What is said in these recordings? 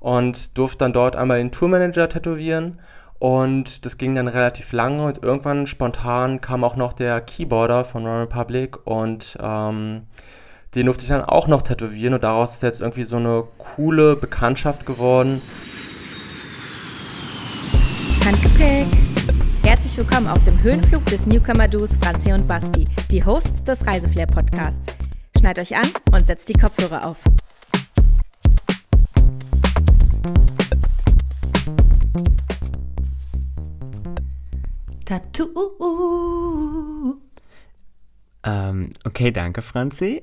und durfte dann dort einmal den Tourmanager tätowieren. Und das ging dann relativ lange und irgendwann spontan kam auch noch der Keyboarder von One Republic und ähm, den durfte ich dann auch noch tätowieren und daraus ist jetzt irgendwie so eine coole Bekanntschaft geworden. Handgepäck. Herzlich willkommen auf dem Höhenflug des Newcomer-Duos Franzi und Basti, die Hosts des Reiseflair-Podcasts. Schneid euch an und setzt die Kopfhörer auf. Tattoo. Ähm, okay, danke, Franzi.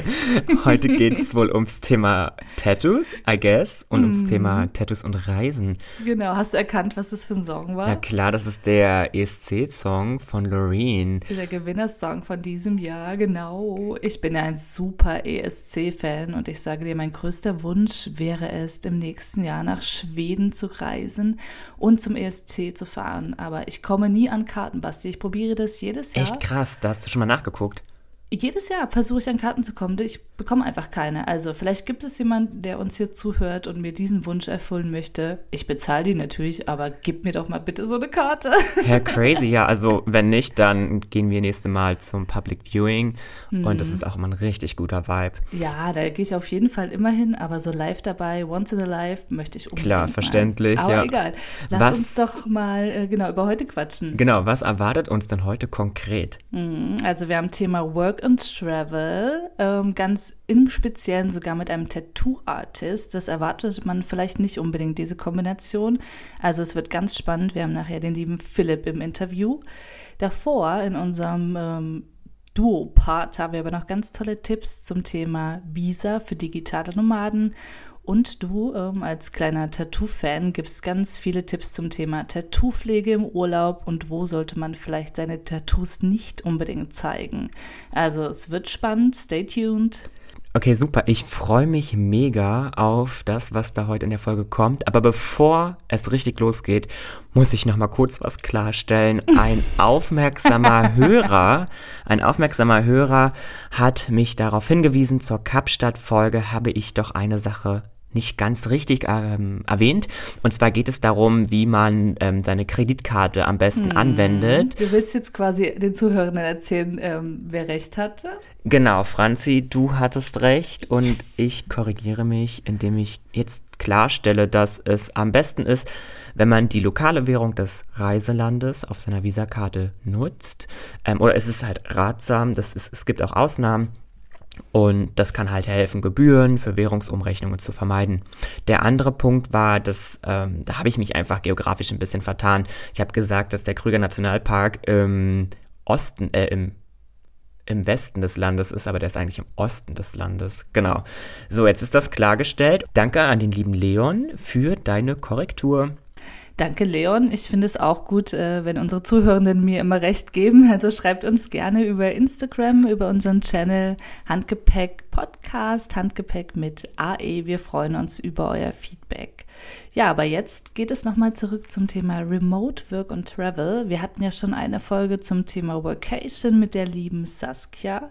Heute geht es wohl ums Thema Tattoos, I guess, und mm. ums Thema Tattoos und Reisen. Genau, hast du erkannt, was das für ein Song war? Ja klar, das ist der ESC-Song von Loreen. Der Gewinnersong von diesem Jahr, genau. Ich bin ja ein super ESC-Fan und ich sage dir, mein größter Wunsch wäre es, im nächsten Jahr nach Schweden zu reisen und zum ESC zu fahren. Aber ich komme nie an Karten, Basti. Ich probiere das jedes Jahr. Echt krass, da hast du schon mal nachgeguckt angeguckt jedes Jahr versuche ich an Karten zu kommen. Ich bekomme einfach keine. Also vielleicht gibt es jemanden, der uns hier zuhört und mir diesen Wunsch erfüllen möchte. Ich bezahle die natürlich, aber gib mir doch mal bitte so eine Karte. Ja, crazy. Ja, also wenn nicht, dann gehen wir nächste Mal zum Public Viewing. Hm. Und das mhm. ist auch immer ein richtig guter Vibe. Ja, da gehe ich auf jeden Fall immer hin. Aber so live dabei, once in a life, möchte ich unbedingt Klar, verständlich. Aber ja. egal. Lass was, uns doch mal äh, genau über heute quatschen. Genau, was erwartet uns denn heute konkret? Hm, also wir haben Thema Work und Travel, ähm, ganz im Speziellen sogar mit einem Tattoo-Artist. Das erwartet man vielleicht nicht unbedingt, diese Kombination. Also es wird ganz spannend. Wir haben nachher den lieben Philipp im Interview. Davor in unserem ähm, Duo-Part haben wir aber noch ganz tolle Tipps zum Thema Visa für digitale Nomaden und du ähm, als kleiner Tattoo-Fan gibst ganz viele Tipps zum Thema Tattoo-Pflege im Urlaub und wo sollte man vielleicht seine Tattoos nicht unbedingt zeigen. Also es wird spannend, stay tuned. Okay, super. Ich freue mich mega auf das, was da heute in der Folge kommt. Aber bevor es richtig losgeht, muss ich noch mal kurz was klarstellen. Ein aufmerksamer Hörer, ein aufmerksamer Hörer hat mich darauf hingewiesen, zur Kapstadt-Folge habe ich doch eine Sache nicht ganz richtig ähm, erwähnt. Und zwar geht es darum, wie man ähm, seine Kreditkarte am besten hm. anwendet. Du willst jetzt quasi den Zuhörern erzählen, ähm, wer recht hatte? Genau, Franzi, du hattest recht und yes. ich korrigiere mich, indem ich jetzt klarstelle, dass es am besten ist, wenn man die lokale Währung des Reiselandes auf seiner Visakarte nutzt. Ähm, oder es ist halt ratsam, das ist, es gibt auch Ausnahmen und das kann halt helfen, Gebühren für Währungsumrechnungen zu vermeiden. Der andere Punkt war, dass ähm, da habe ich mich einfach geografisch ein bisschen vertan. Ich habe gesagt, dass der Krüger Nationalpark im Osten, äh, im, im Westen des Landes ist, aber der ist eigentlich im Osten des Landes. Genau. So, jetzt ist das klargestellt. Danke an den lieben Leon für deine Korrektur. Danke, Leon. Ich finde es auch gut, äh, wenn unsere Zuhörenden mir immer recht geben. Also schreibt uns gerne über Instagram, über unseren Channel Handgepäck Podcast, Handgepäck mit AE. Wir freuen uns über euer Feedback. Ja, aber jetzt geht es nochmal zurück zum Thema Remote Work und Travel. Wir hatten ja schon eine Folge zum Thema Workation mit der lieben Saskia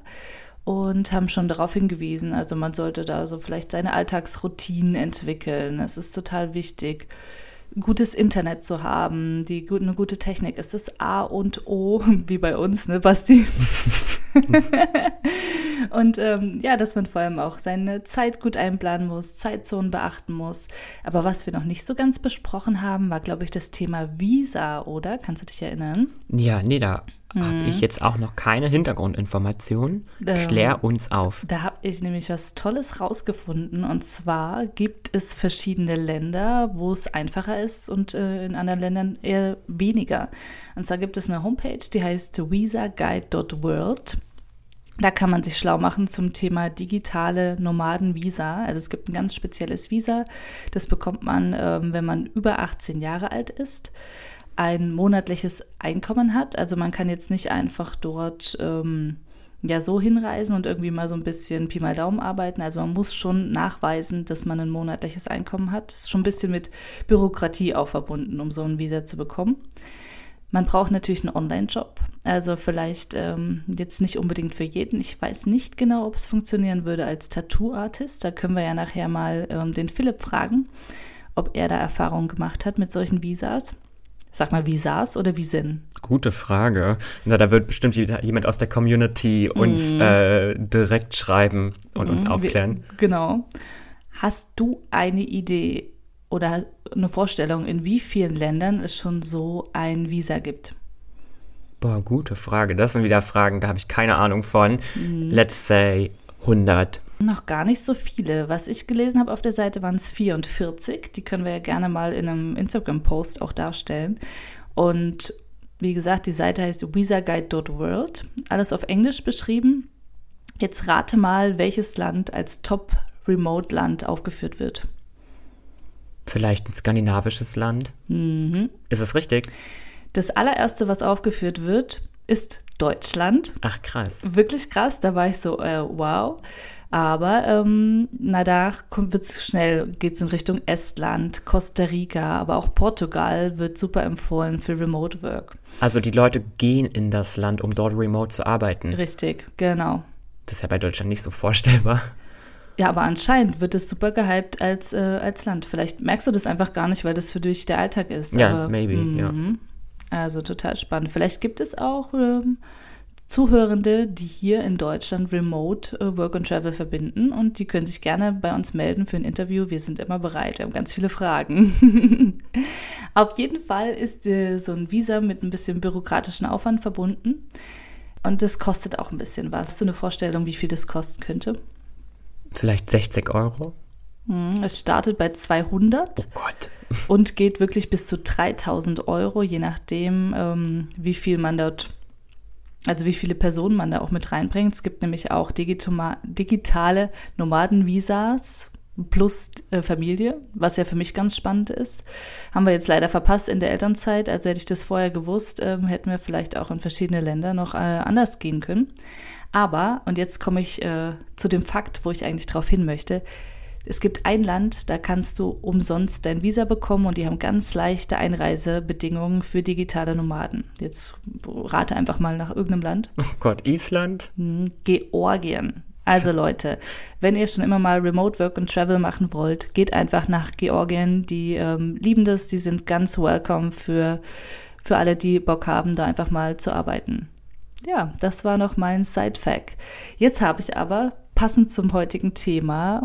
und haben schon darauf hingewiesen, also man sollte da so vielleicht seine Alltagsroutinen entwickeln. Es ist total wichtig gutes Internet zu haben, die eine gute Technik. Es ist A und O, wie bei uns, ne, Basti? und ähm, ja, dass man vor allem auch seine Zeit gut einplanen muss, Zeitzonen beachten muss. Aber was wir noch nicht so ganz besprochen haben, war, glaube ich, das Thema Visa, oder? Kannst du dich erinnern? Ja, nee, da hm. habe ich jetzt auch noch keine Hintergrundinformationen. Ähm, Klär uns auf. Da habe ich nämlich was Tolles rausgefunden. Und zwar gibt es verschiedene Länder, wo es einfacher ist und äh, in anderen Ländern eher weniger. Und zwar gibt es eine Homepage, die heißt visaguide.world. Da kann man sich schlau machen zum Thema digitale Nomadenvisa. Also es gibt ein ganz spezielles Visa. Das bekommt man, ähm, wenn man über 18 Jahre alt ist ein monatliches Einkommen hat. Also man kann jetzt nicht einfach dort ähm, ja so hinreisen und irgendwie mal so ein bisschen Pi mal Daumen arbeiten. Also man muss schon nachweisen, dass man ein monatliches Einkommen hat. Das ist schon ein bisschen mit Bürokratie auch verbunden, um so ein Visa zu bekommen. Man braucht natürlich einen Online-Job. Also vielleicht ähm, jetzt nicht unbedingt für jeden. Ich weiß nicht genau, ob es funktionieren würde als Tattoo-Artist. Da können wir ja nachher mal ähm, den Philipp fragen, ob er da Erfahrungen gemacht hat mit solchen Visas. Sag mal, Visas oder Visen? Gute Frage. Na, da wird bestimmt jemand aus der Community uns mm. äh, direkt schreiben und mm, uns aufklären. Wir, genau. Hast du eine Idee oder eine Vorstellung, in wie vielen Ländern es schon so ein Visa gibt? Boah, gute Frage. Das sind wieder Fragen, da habe ich keine Ahnung von. Mhm. Let's say 100. Noch gar nicht so viele. Was ich gelesen habe auf der Seite waren es 44. Die können wir ja gerne mal in einem Instagram-Post auch darstellen. Und wie gesagt, die Seite heißt visaguide.world. Alles auf Englisch beschrieben. Jetzt rate mal, welches Land als Top-Remote-Land aufgeführt wird. Vielleicht ein skandinavisches Land. Mhm. Ist es richtig? Das allererste, was aufgeführt wird, ist Deutschland. Ach krass. Wirklich krass. Da war ich so, äh, wow. Aber ähm, na, da wird es schnell, geht es in Richtung Estland, Costa Rica, aber auch Portugal wird super empfohlen für Remote Work. Also die Leute gehen in das Land, um dort remote zu arbeiten. Richtig, genau. Das ist ja bei Deutschland nicht so vorstellbar. Ja, aber anscheinend wird es super gehypt als, äh, als Land. Vielleicht merkst du das einfach gar nicht, weil das für dich der Alltag ist. Ja, aber, maybe, ja. Mhm. Also total spannend. Vielleicht gibt es auch ähm, Zuhörende, die hier in Deutschland Remote äh, Work and Travel verbinden und die können sich gerne bei uns melden für ein Interview. Wir sind immer bereit. Wir haben ganz viele Fragen. Auf jeden Fall ist äh, so ein Visa mit ein bisschen bürokratischen Aufwand verbunden und das kostet auch ein bisschen was. Hast du eine Vorstellung, wie viel das kosten könnte? Vielleicht 60 Euro? Hm, es startet bei 200. Oh. Und geht wirklich bis zu 3000 Euro, je nachdem, ähm, wie viel man dort, also wie viele Personen man da auch mit reinbringt. Es gibt nämlich auch digitale Nomadenvisas plus äh, Familie, was ja für mich ganz spannend ist. Haben wir jetzt leider verpasst in der Elternzeit. Also hätte ich das vorher gewusst, ähm, hätten wir vielleicht auch in verschiedene Länder noch äh, anders gehen können. Aber, und jetzt komme ich äh, zu dem Fakt, wo ich eigentlich darauf hin möchte, es gibt ein Land, da kannst du umsonst dein Visa bekommen und die haben ganz leichte Einreisebedingungen für digitale Nomaden. Jetzt rate einfach mal nach irgendeinem Land. Oh Gott, Island? Hm, Georgien. Also Leute, wenn ihr schon immer mal Remote Work und Travel machen wollt, geht einfach nach Georgien. Die ähm, lieben das, die sind ganz welcome für, für alle, die Bock haben, da einfach mal zu arbeiten. Ja, das war noch mein Side-Fact. Jetzt habe ich aber, passend zum heutigen Thema,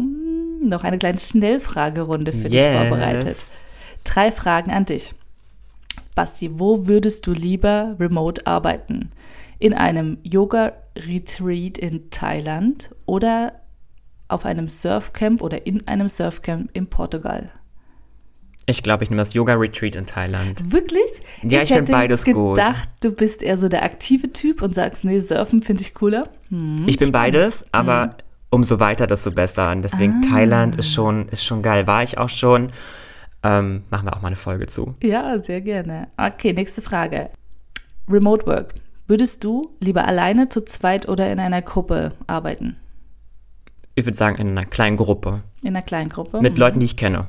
hm, noch eine kleine Schnellfragerunde für yes. dich vorbereitet. Drei Fragen an dich. Basti, wo würdest du lieber remote arbeiten? In einem Yoga-Retreat in Thailand oder auf einem Surfcamp oder in einem Surfcamp in Portugal? Ich glaube, ich nehme das Yoga-Retreat in Thailand. Wirklich? Ja, ich, ich finde beides gedacht, gut. Ich dachte, du bist eher so der aktive Typ und sagst, nee, Surfen finde ich cooler. Hm, ich bin beides, aber hm. Umso weiter, desto besser. Und deswegen ah. Thailand ist schon, ist schon geil. War ich auch schon. Ähm, machen wir auch mal eine Folge zu. Ja, sehr gerne. Okay, nächste Frage. Remote Work. Würdest du lieber alleine, zu zweit oder in einer Gruppe arbeiten? Ich würde sagen, in einer kleinen Gruppe. In einer kleinen Gruppe? Mit mhm. Leuten, die ich kenne.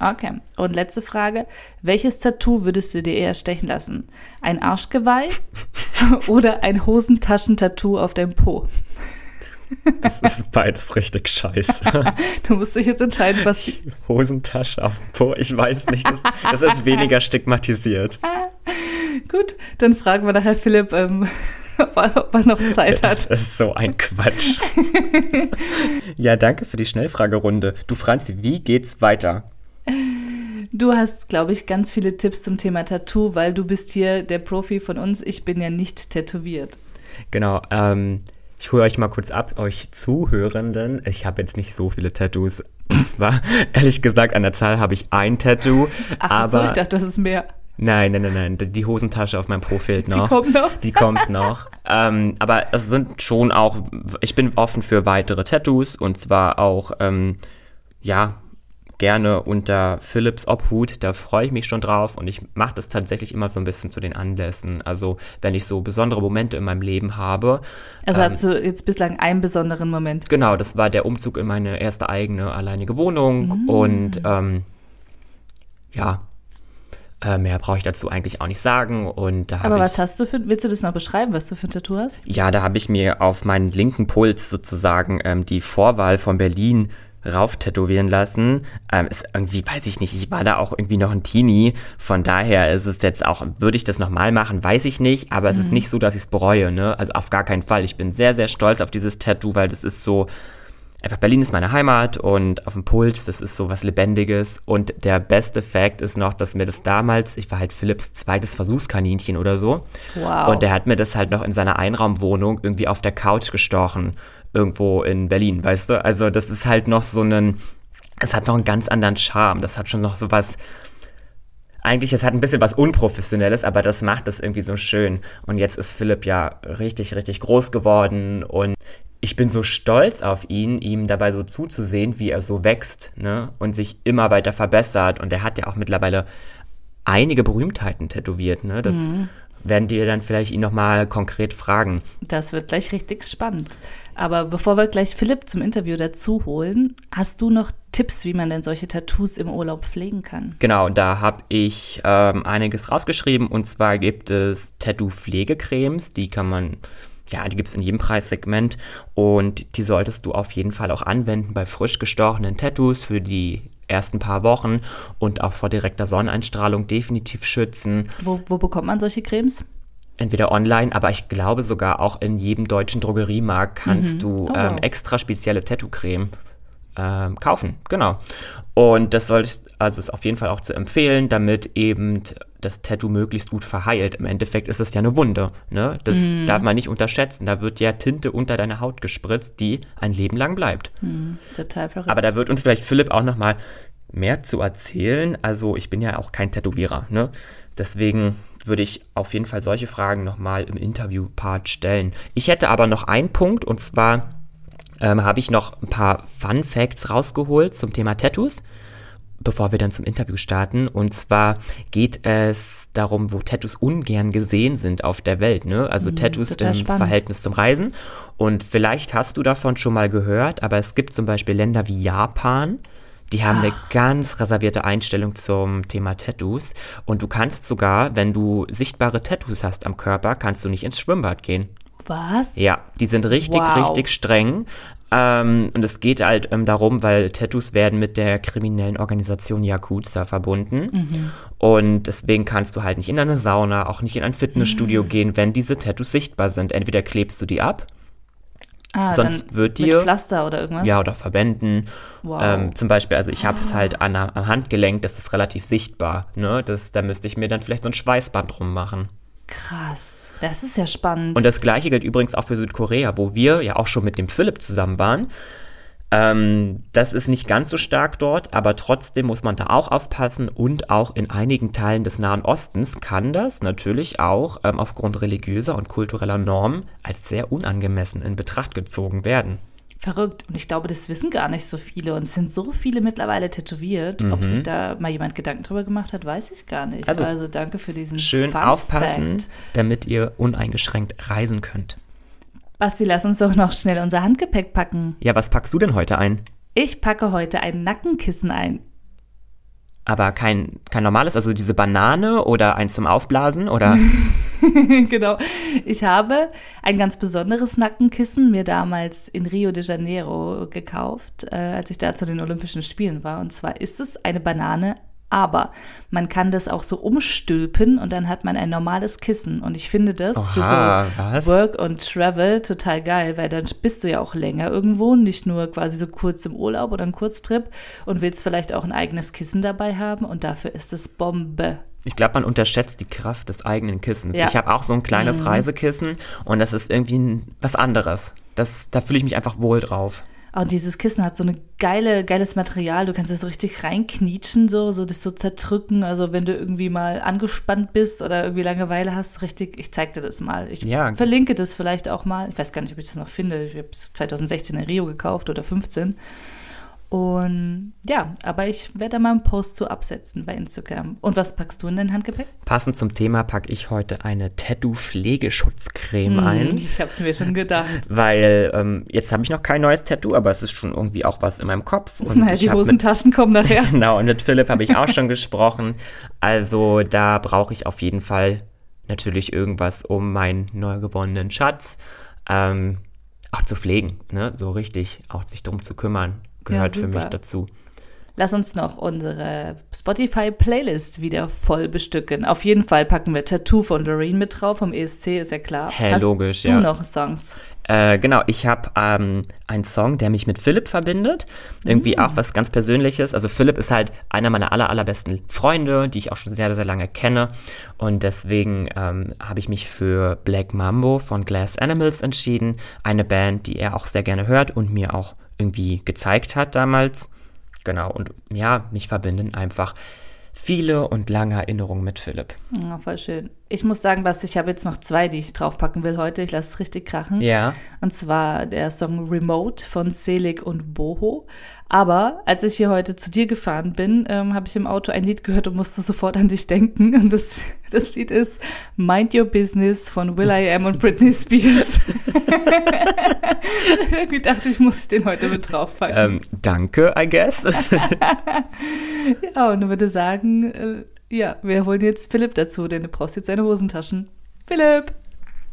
Okay. Und letzte Frage. Welches Tattoo würdest du dir eher stechen lassen? Ein Arschgeweih oder ein Hosentaschentattoo auf deinem Po? Das ist beides richtig scheiße. du musst dich jetzt entscheiden, was. Hosentasche auf dem Po, ich weiß nicht. Das, das ist weniger stigmatisiert. Gut, dann fragen wir nachher Philipp, ähm, ob, er, ob er noch Zeit hat. Das ist so ein Quatsch. ja, danke für die Schnellfragerunde. Du, Franzi, wie geht's weiter? Du hast, glaube ich, ganz viele Tipps zum Thema Tattoo, weil du bist hier der Profi von uns. Ich bin ja nicht tätowiert. Genau. Ähm, ich hole euch mal kurz ab, euch Zuhörenden. Ich habe jetzt nicht so viele Tattoos. Und zwar, ehrlich gesagt, an der Zahl habe ich ein Tattoo. Ach aber so, ich dachte, das ist mehr. Nein, nein, nein, nein. Die Hosentasche auf meinem Profil noch. Die kommt noch. Die kommt noch. ähm, aber es sind schon auch, ich bin offen für weitere Tattoos und zwar auch, ähm, ja, gerne unter Philips Obhut. Da freue ich mich schon drauf und ich mache das tatsächlich immer so ein bisschen zu den Anlässen. Also wenn ich so besondere Momente in meinem Leben habe. Also ähm, hast du jetzt bislang einen besonderen Moment? Genau, das war der Umzug in meine erste eigene alleinige Wohnung mhm. und ähm, ja, Äh, mehr brauche ich dazu eigentlich auch nicht sagen. Und da Aber was ich, hast du für, willst du das noch beschreiben, was du für ein Tattoo hast? ja, da habe ich mir auf meinen linken Puls sozusagen ähm, die Vorwahl von Berlin rauf tätowieren lassen. Ähm, ist irgendwie, weiß ich nicht, ich war da auch irgendwie noch ein Teenie. Von daher ist es jetzt auch, würde ich das nochmal machen, weiß ich nicht, aber es ist nicht so, dass ich es bereue, ne? Also auf gar keinen Fall. Ich bin sehr, sehr stolz auf dieses Tattoo, weil das ist so, einfach Berlin ist meine Heimat und auf dem Puls, das ist so was Lebendiges. Und der beste Fact ist noch, dass mir das damals, ich war halt Philipps zweites Versuchskaninchen oder so. Wow. Und der hat mir das halt noch in seiner Einraumwohnung irgendwie auf der Couch gestochen, irgendwo in Berlin, weißt du? Also das ist halt noch so ein, es hat noch einen ganz anderen Charme. Das hat schon noch so was, eigentlich, es hat ein bisschen was Unprofessionelles, aber das macht es irgendwie so schön. Und jetzt ist Philipp ja richtig, richtig groß geworden und ich bin so stolz auf ihn, ihm dabei so zuzusehen, wie er so wächst ne? und sich immer weiter verbessert. Und er hat ja auch mittlerweile einige Berühmtheiten tätowiert. Ne? Das werden wir dann vielleicht ihn nochmal konkret fragen. Das wird gleich richtig spannend. Aber bevor wir gleich Philipp zum Interview dazu holen, hast du noch Tipps, wie man denn solche Tattoos im Urlaub pflegen kann? Genau, da habe ich ähm, einiges rausgeschrieben. Und zwar gibt es Tattoo-Pflegecremes, die kann man, ja, die gibt es in jedem Preissegment. Und die solltest du auf jeden Fall auch anwenden bei frisch gestochenen Tattoos für die ersten paar Wochen und auch vor direkter Sonneneinstrahlung definitiv schützen. Wo, wo bekommt man solche Cremes? Entweder online, aber ich glaube sogar auch in jedem deutschen Drogeriemarkt kannst du Oh, ähm, wow. extra spezielle Tattoo-Creme ähm, kaufen. Genau. Und das solltest, also ist auf jeden Fall auch zu empfehlen, damit eben das Tattoo möglichst gut verheilt. Im Endeffekt ist es ja eine Wunde. Ne? Das Mhm. darf man nicht unterschätzen. Da wird ja Tinte unter deine Haut gespritzt, die ein Leben lang bleibt. Total verrückt. Aber da wird uns vielleicht Philipp auch noch mal mehr zu erzählen. Also ich bin ja auch kein Tätowierer, ne? Deswegen würde ich auf jeden Fall solche Fragen noch mal im Interview-Part stellen. Ich hätte aber noch einen Punkt und zwar ähm, habe ich noch ein paar Fun Facts rausgeholt zum Thema Tattoos, bevor wir dann zum Interview starten. Und zwar geht es darum, wo Tattoos ungern gesehen sind auf der Welt. Ne? Also Tattoos Mhm, total im spannend. Verhältnis zum Reisen. Und vielleicht hast du davon schon mal gehört, aber es gibt zum Beispiel Länder wie Japan. Die haben eine ganz reservierte Einstellung zum Thema Tattoos. Und du kannst sogar, wenn du sichtbare Tattoos hast am Körper, kannst du nicht ins Schwimmbad gehen. Was? Ja, die sind richtig, Wow. richtig streng. Ähm, und es geht halt ähm, darum, weil Tattoos werden mit der kriminellen Organisation Yakuza verbunden. Mhm. Und deswegen kannst du halt nicht in eine Sauna, auch nicht in ein Mhm. Fitnessstudio gehen, wenn diese Tattoos sichtbar sind. Entweder klebst du die ab, Ah, sonst wird mit dir- Pflaster oder irgendwas? ja, oder Verbänden. Wow. Ähm, zum Beispiel, also ich habe es halt an, der- am Handgelenk, das ist relativ sichtbar. Ne? Das, da müsste ich mir dann vielleicht so ein Schweißband drum machen. Krass. Das ist ja spannend. Und das gleiche gilt übrigens auch für Südkorea, wo wir ja auch schon mit dem Philipp zusammen waren. Ähm, das ist nicht ganz so stark dort, aber trotzdem muss man da auch aufpassen und auch in einigen Teilen des Nahen Ostens kann das natürlich auch ähm, aufgrund religiöser und kultureller Normen als sehr unangemessen in Betracht gezogen werden. Verrückt. Und ich glaube, das wissen gar nicht so viele. Und es sind so viele mittlerweile tätowiert. Ob sich da mal jemand Gedanken drüber gemacht hat, weiß ich gar nicht. Also, Also, danke für diesen Schön Fun aufpassen, Fact. damit ihr uneingeschränkt reisen könnt. Basti, lass uns doch noch schnell unser Handgepäck packen. Ja, was packst du denn heute ein? Ich packe heute ein Nackenkissen ein. Aber kein, kein normales, also diese Banane oder eins zum Aufblasen oder? genau. Ich habe ein ganz besonderes Nackenkissen mir damals in Rio de Janeiro gekauft, äh, als ich da zu den Olympischen Spielen war. Und zwar ist es eine Banane, aber man kann das auch so umstülpen und dann hat man ein normales Kissen. Und ich finde das für Oha, so was? Work und Travel total geil, weil dann bist du ja auch länger irgendwo, nicht nur quasi so kurz im Urlaub oder einen Kurztrip und willst vielleicht auch ein eigenes Kissen dabei haben und dafür ist es Bombe. Ich glaube, man unterschätzt die Kraft des eigenen Kissens. Ja. Ich habe auch so ein kleines Reisekissen und das ist irgendwie was anderes. Das, da fühle ich mich einfach wohl drauf. Und dieses Kissen hat so eine geile, geiles Material. Du kannst das so richtig reinknietschen, so, so das so zerdrücken. Also wenn du irgendwie mal angespannt bist oder irgendwie Langeweile hast, richtig, ich zeig dir das mal. Ich Ja. verlinke das vielleicht auch mal. Ich weiß gar nicht, ob ich das noch finde. Ich habe es 2016 in Rio gekauft oder 15. Und ja, aber ich werde da mal einen Post zu absetzen bei Instagram. Und was packst du in dein Handgepäck? Passend zum Thema packe ich heute eine Tattoo-Pflegeschutzcreme hm, ein. Ich habe es mir schon gedacht. Weil ähm, jetzt habe ich noch kein neues Tattoo, aber es ist schon irgendwie auch was in meinem Kopf. Und naja, die Hosentaschen mit, kommen nachher. genau, und mit Philipp habe ich auch schon gesprochen. Also da brauche ich auf jeden Fall natürlich irgendwas, um meinen neu gewonnenen Schatz ähm, auch zu pflegen. Ne? So richtig auch sich drum zu kümmern gehört ja, für mich dazu. Lass uns noch unsere Spotify-Playlist wieder voll bestücken. Auf jeden Fall packen wir Tattoo von Doreen mit drauf, vom ESC, ist ja klar. Hä, Hast logisch, du ja. noch Songs? Äh, genau, ich habe ähm, einen Song, der mich mit Philipp verbindet. Irgendwie mm. auch was ganz Persönliches. Also Philipp ist halt einer meiner aller, allerbesten Freunde, die ich auch schon sehr, sehr lange kenne. Und deswegen ähm, habe ich mich für Black Mambo von Glass Animals entschieden. Eine Band, die er auch sehr gerne hört und mir auch irgendwie gezeigt hat damals. Genau, und ja, mich verbinden einfach viele und lange Erinnerungen mit Philipp. Ja, voll schön. Ich muss sagen, was ich habe jetzt noch zwei, die ich draufpacken will heute. Ich lasse es richtig krachen. Ja. Und zwar der Song Remote von Selig und Boho. Aber als ich hier heute zu dir gefahren bin, ähm, habe ich im Auto ein Lied gehört und musste sofort an dich denken. Und das, das Lied ist Mind Your Business von Will I Am und Britney Spears. Irgendwie dachte ich, muss ich den heute mit draufpacken. Ähm, danke, I guess. ja, und ich würde sagen, äh, ja, wir holen jetzt Philipp dazu, denn du brauchst jetzt seine Hosentaschen. Philipp!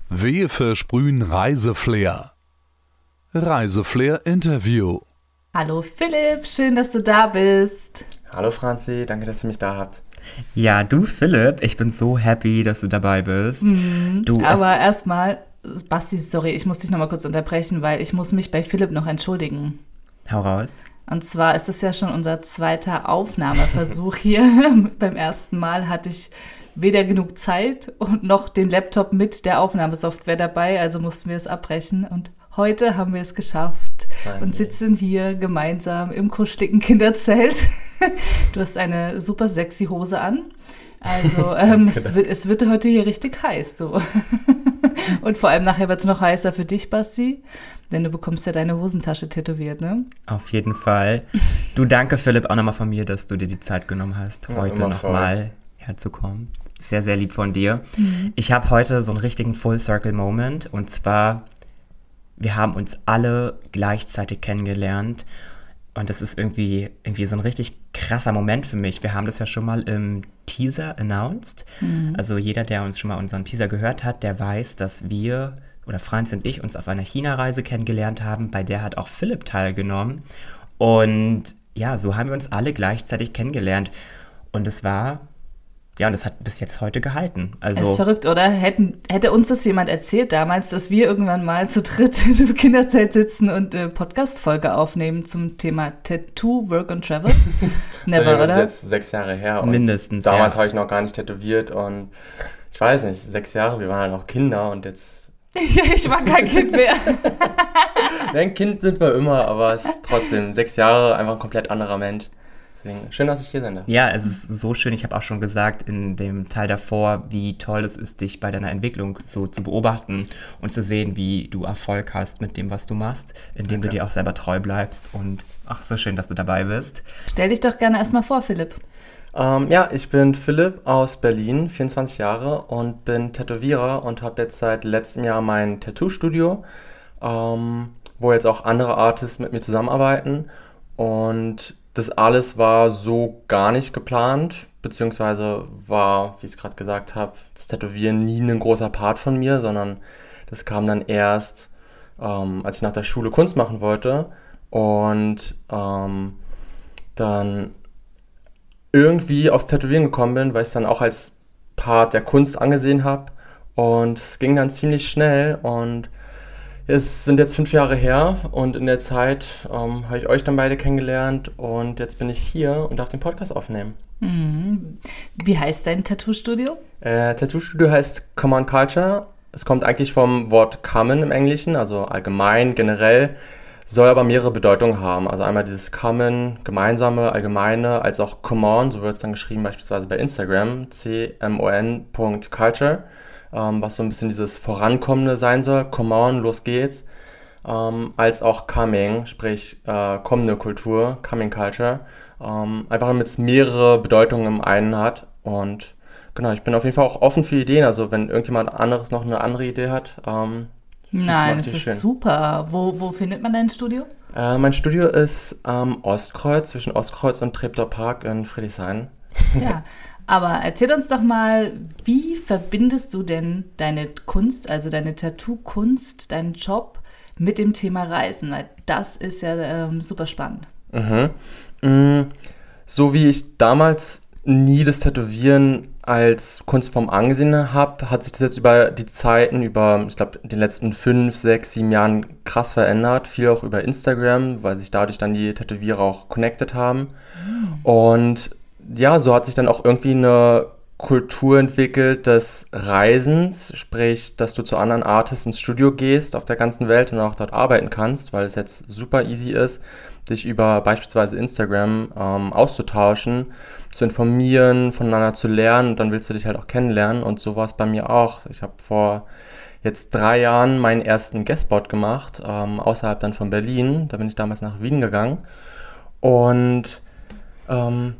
Wir versprühen Reiseflair. Reiseflair Interview. Hallo Philipp, schön, dass du da bist. Hallo Franzi, danke, dass ihr mich da habt. Ja, du Philipp, ich bin so happy, dass du dabei bist. Mhm, du, aber erstmal, Basti, sorry, ich muss dich nochmal kurz unterbrechen, weil ich muss mich bei Philipp noch entschuldigen. Hau raus. Und zwar ist es ja schon unser zweiter Aufnahmeversuch hier. Beim ersten Mal hatte ich weder genug Zeit und noch den Laptop mit der Aufnahmesoftware dabei, also mussten wir es abbrechen. Und Heute haben wir es geschafft Nein, und sitzen hier gemeinsam im kuscheligen Kinderzelt. Du hast eine super sexy Hose an. Also ähm, es, wird, es wird heute hier richtig heiß, du. Und vor allem nachher wird es noch heißer für dich, Basti, denn du bekommst ja deine Hosentasche tätowiert, ne? Auf jeden Fall. Du danke Philipp auch nochmal von mir, dass du dir die Zeit genommen hast, heute ja, nochmal herzukommen. Sehr, sehr lieb von dir. Mhm. Ich habe heute so einen richtigen Full Circle Moment und zwar wir haben uns alle gleichzeitig kennengelernt. Und das ist irgendwie, irgendwie so ein richtig krasser Moment für mich. Wir haben das ja schon mal im Teaser announced. Mhm. Also jeder, der uns schon mal unseren Teaser gehört hat, der weiß, dass wir oder Franz und ich uns auf einer China-Reise kennengelernt haben. Bei der hat auch Philipp teilgenommen. Und ja, so haben wir uns alle gleichzeitig kennengelernt. Und es war ja, und das hat bis jetzt heute gehalten. Also, das ist verrückt, oder? Hätten, hätte uns das jemand erzählt damals, dass wir irgendwann mal zu dritt in der Kinderzeit sitzen und eine Podcast-Folge aufnehmen zum Thema Tattoo, Work and Travel? Never, oder? Das ist jetzt sechs Jahre her. Mindestens. Damals ja. habe ich noch gar nicht tätowiert und ich weiß nicht, sechs Jahre, wir waren halt noch Kinder und jetzt. ja, ich war kein Kind mehr. Ein Kind sind wir immer, aber es ist trotzdem sechs Jahre einfach ein komplett anderer Mensch. Deswegen schön, dass ich hier sein darf. Ja, es ist so schön. Ich habe auch schon gesagt in dem Teil davor, wie toll es ist, dich bei deiner Entwicklung so zu beobachten und zu sehen, wie du Erfolg hast mit dem, was du machst, indem Danke. du dir auch selber treu bleibst. Und ach, so schön, dass du dabei bist. Stell dich doch gerne erstmal vor, Philipp. Ähm, ja, ich bin Philipp aus Berlin, 24 Jahre und bin Tätowierer und habe jetzt seit letztem Jahr mein Tattoo-Studio, ähm, wo jetzt auch andere Artists mit mir zusammenarbeiten. Und das alles war so gar nicht geplant, beziehungsweise war, wie ich es gerade gesagt habe, das Tätowieren nie ein großer Part von mir, sondern das kam dann erst, ähm, als ich nach der Schule Kunst machen wollte und ähm, dann irgendwie aufs Tätowieren gekommen bin, weil ich es dann auch als Part der Kunst angesehen habe. Und es ging dann ziemlich schnell und es sind jetzt fünf Jahre her und in der Zeit ähm, habe ich euch dann beide kennengelernt und jetzt bin ich hier und darf den Podcast aufnehmen. Mhm. Wie heißt dein Tattoo-Studio? Äh, Tattoo-Studio heißt Common Culture. Es kommt eigentlich vom Wort common im Englischen, also allgemein, generell, soll aber mehrere Bedeutungen haben. Also einmal dieses common, gemeinsame, allgemeine, als auch common, so wird es dann geschrieben beispielsweise bei Instagram, c-m-o-n.culture ähm, was so ein bisschen dieses Vorankommende sein soll. Come on, los geht's. ähm, als auch Coming, sprich äh, kommende Kultur, Coming Culture. Ähm, einfach damit es mehrere Bedeutungen im einen hat. Und genau, ich bin auf jeden Fall auch offen für Ideen. Also wenn irgendjemand anderes noch eine andere Idee hat. Ähm, Nein, es ist schön. super. Wo, wo findet man dein Studio? Äh, mein Studio ist am Ostkreuz, zwischen Ostkreuz und Treptower Park in Friedrichshain. Ja, aber erzähl uns doch mal, wie verbindest du denn deine Kunst, also deine Tattoo-Kunst, deinen Job mit dem Thema Reisen? Weil das ist ja ähm, super spannend. Mhm. Mm, so wie ich damals nie das Tätowieren als Kunstform angesehen habe, hat sich das jetzt über die Zeiten, über, ich glaube, den letzten fünf, sechs, sieben Jahren krass verändert. Viel auch über Instagram, weil sich dadurch dann die Tätowierer auch connected haben. Mhm. Und ja, so hat sich dann auch irgendwie eine Kultur entwickelt des Reisens, sprich, dass du zu anderen Artists ins Studio gehst auf der ganzen Welt und auch dort arbeiten kannst, weil es jetzt super easy ist, sich über beispielsweise Instagram ähm, auszutauschen, zu informieren, voneinander zu lernen und dann willst du dich halt auch kennenlernen und so war es bei mir auch. Ich habe vor jetzt drei Jahren meinen ersten Guestbot gemacht, ähm, außerhalb dann von Berlin, da bin ich damals nach Wien gegangen und ähm,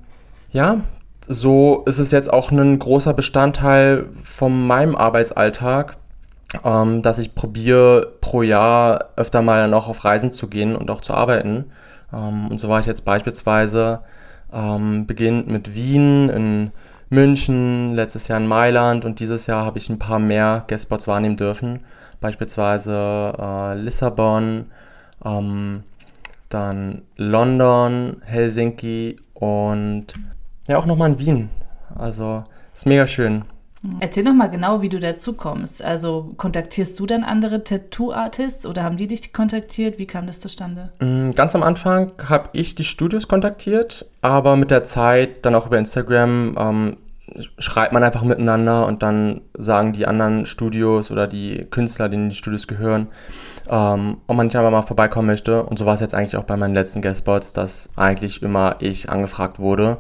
ja, so ist es jetzt auch ein großer Bestandteil von meinem Arbeitsalltag, ähm, dass ich probiere, pro Jahr öfter mal noch auf Reisen zu gehen und auch zu arbeiten. Ähm, und so war ich jetzt beispielsweise ähm, beginnend mit Wien, in München, letztes Jahr in Mailand und dieses Jahr habe ich ein paar mehr Guestspots wahrnehmen dürfen. Beispielsweise äh, Lissabon, ähm, dann London, Helsinki und ja, auch nochmal in Wien. Also ist mega schön. Erzähl noch mal genau, wie du dazu kommst. Also kontaktierst du dann andere Tattoo-Artists oder haben die dich kontaktiert? Wie kam das zustande? Mm, ganz am Anfang habe ich die Studios kontaktiert, aber mit der Zeit dann auch über Instagram ähm, schreibt man einfach miteinander und dann sagen die anderen Studios oder die Künstler, denen die Studios gehören, ähm, ob man nicht einfach mal vorbeikommen möchte. Und so war es jetzt eigentlich auch bei meinen letzten Guestbots, dass eigentlich immer ich angefragt wurde.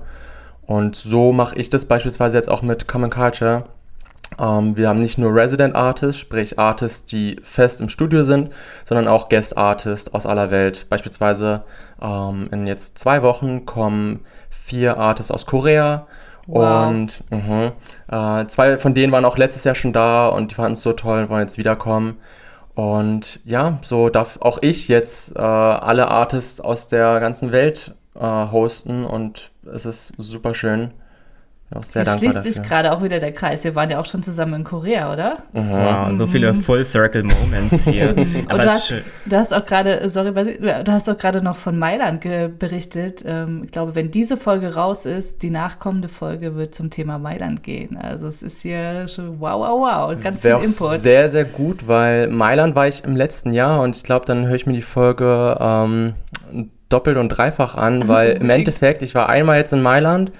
Und so mache ich das beispielsweise jetzt auch mit Common Culture. Ähm, wir haben nicht nur Resident Artists, sprich Artists, die fest im Studio sind, sondern auch Guest Artists aus aller Welt. Beispielsweise ähm, in jetzt zwei Wochen kommen vier Artists aus Korea. Wow. Und mh, äh, zwei von denen waren auch letztes Jahr schon da und die fanden es so toll und wollen jetzt wiederkommen. Und ja, so darf auch ich jetzt äh, alle Artists aus der ganzen Welt äh, hosten und es ist super schön. Auch sehr dankbar schließt dafür. sich gerade auch wieder der Kreis. Wir waren ja auch schon zusammen in Korea, oder? Mhm. Wow, so viele mhm. Full Circle Moments hier. Aber du, hast, du hast auch gerade, sorry, du hast auch gerade noch von Mailand berichtet. Ähm, ich glaube, wenn diese Folge raus ist, die nachkommende Folge wird zum Thema Mailand gehen. Also es ist hier schon wow, wow, wow. Ganz Wäre viel Input. Sehr, sehr gut, weil Mailand war ich im letzten Jahr und ich glaube, dann höre ich mir die Folge ähm, doppelt und dreifach an, weil im Endeffekt, ich war einmal jetzt in Mailand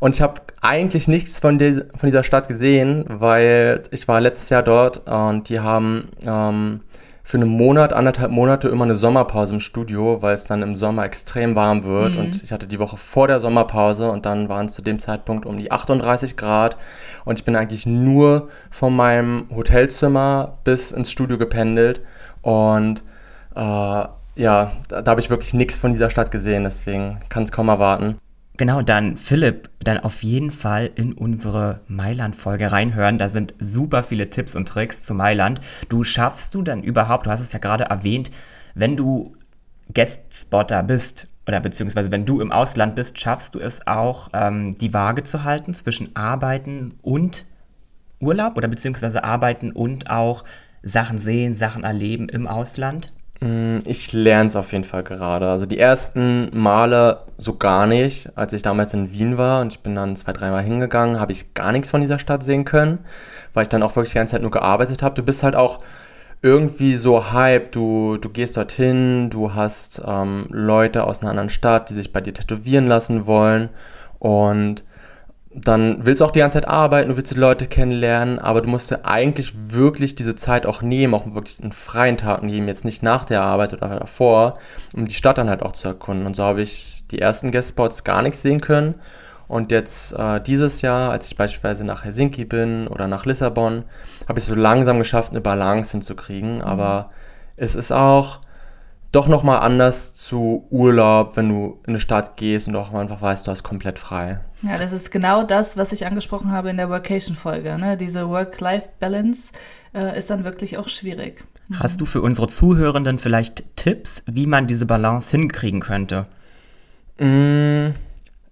und ich habe eigentlich nichts von, de, von dieser Stadt gesehen, weil ich war letztes Jahr dort und die haben ähm, für einen Monat, anderthalb Monate immer eine Sommerpause im Studio, weil es dann im Sommer extrem warm wird. Mhm. Und ich hatte die Woche vor der Sommerpause und dann waren es zu dem Zeitpunkt um die 38 Grad. Und ich bin eigentlich nur von meinem Hotelzimmer bis ins Studio gependelt. Und äh, ja, da, da habe ich wirklich nichts von dieser Stadt gesehen, deswegen kann es kaum erwarten. Genau, dann Philipp, dann auf jeden Fall in unsere Mailand-Folge reinhören. Da sind super viele Tipps und Tricks zu Mailand. Du schaffst du dann überhaupt, du hast es ja gerade erwähnt, wenn du Guestspotter bist oder beziehungsweise wenn du im Ausland bist, schaffst du es auch, ähm, die Waage zu halten zwischen Arbeiten und Urlaub oder beziehungsweise Arbeiten und auch Sachen sehen, Sachen erleben im Ausland? Mm, ich lerne es auf jeden Fall gerade. Also die ersten Male so gar nicht. Als ich damals in Wien war und ich bin dann zwei, dreimal hingegangen, habe ich gar nichts von dieser Stadt sehen können, weil ich dann auch wirklich die ganze Zeit nur gearbeitet habe. Du bist halt auch irgendwie so hype. Du, du gehst dorthin, du hast ähm, Leute aus einer anderen Stadt, die sich bei dir tätowieren lassen wollen und dann willst du auch die ganze Zeit arbeiten, du willst die Leute kennenlernen, aber du musst dir eigentlich wirklich diese Zeit auch nehmen, auch wirklich einen freien Tag nehmen, jetzt nicht nach der Arbeit oder davor, um die Stadt dann halt auch zu erkunden. Und so habe ich die ersten Guestspots gar nichts sehen können. Und jetzt äh, dieses Jahr, als ich beispielsweise nach Helsinki bin oder nach Lissabon, habe ich so langsam geschafft, eine Balance hinzukriegen. Mhm. Aber es ist auch doch nochmal anders zu Urlaub, wenn du in eine Stadt gehst und auch einfach weißt, du hast komplett frei. Ja, das ist genau das, was ich angesprochen habe in der Workation-Folge. Ne? Diese Work-Life-Balance äh, ist dann wirklich auch schwierig. Hast du für unsere Zuhörenden vielleicht Tipps, wie man diese Balance hinkriegen könnte? Mm,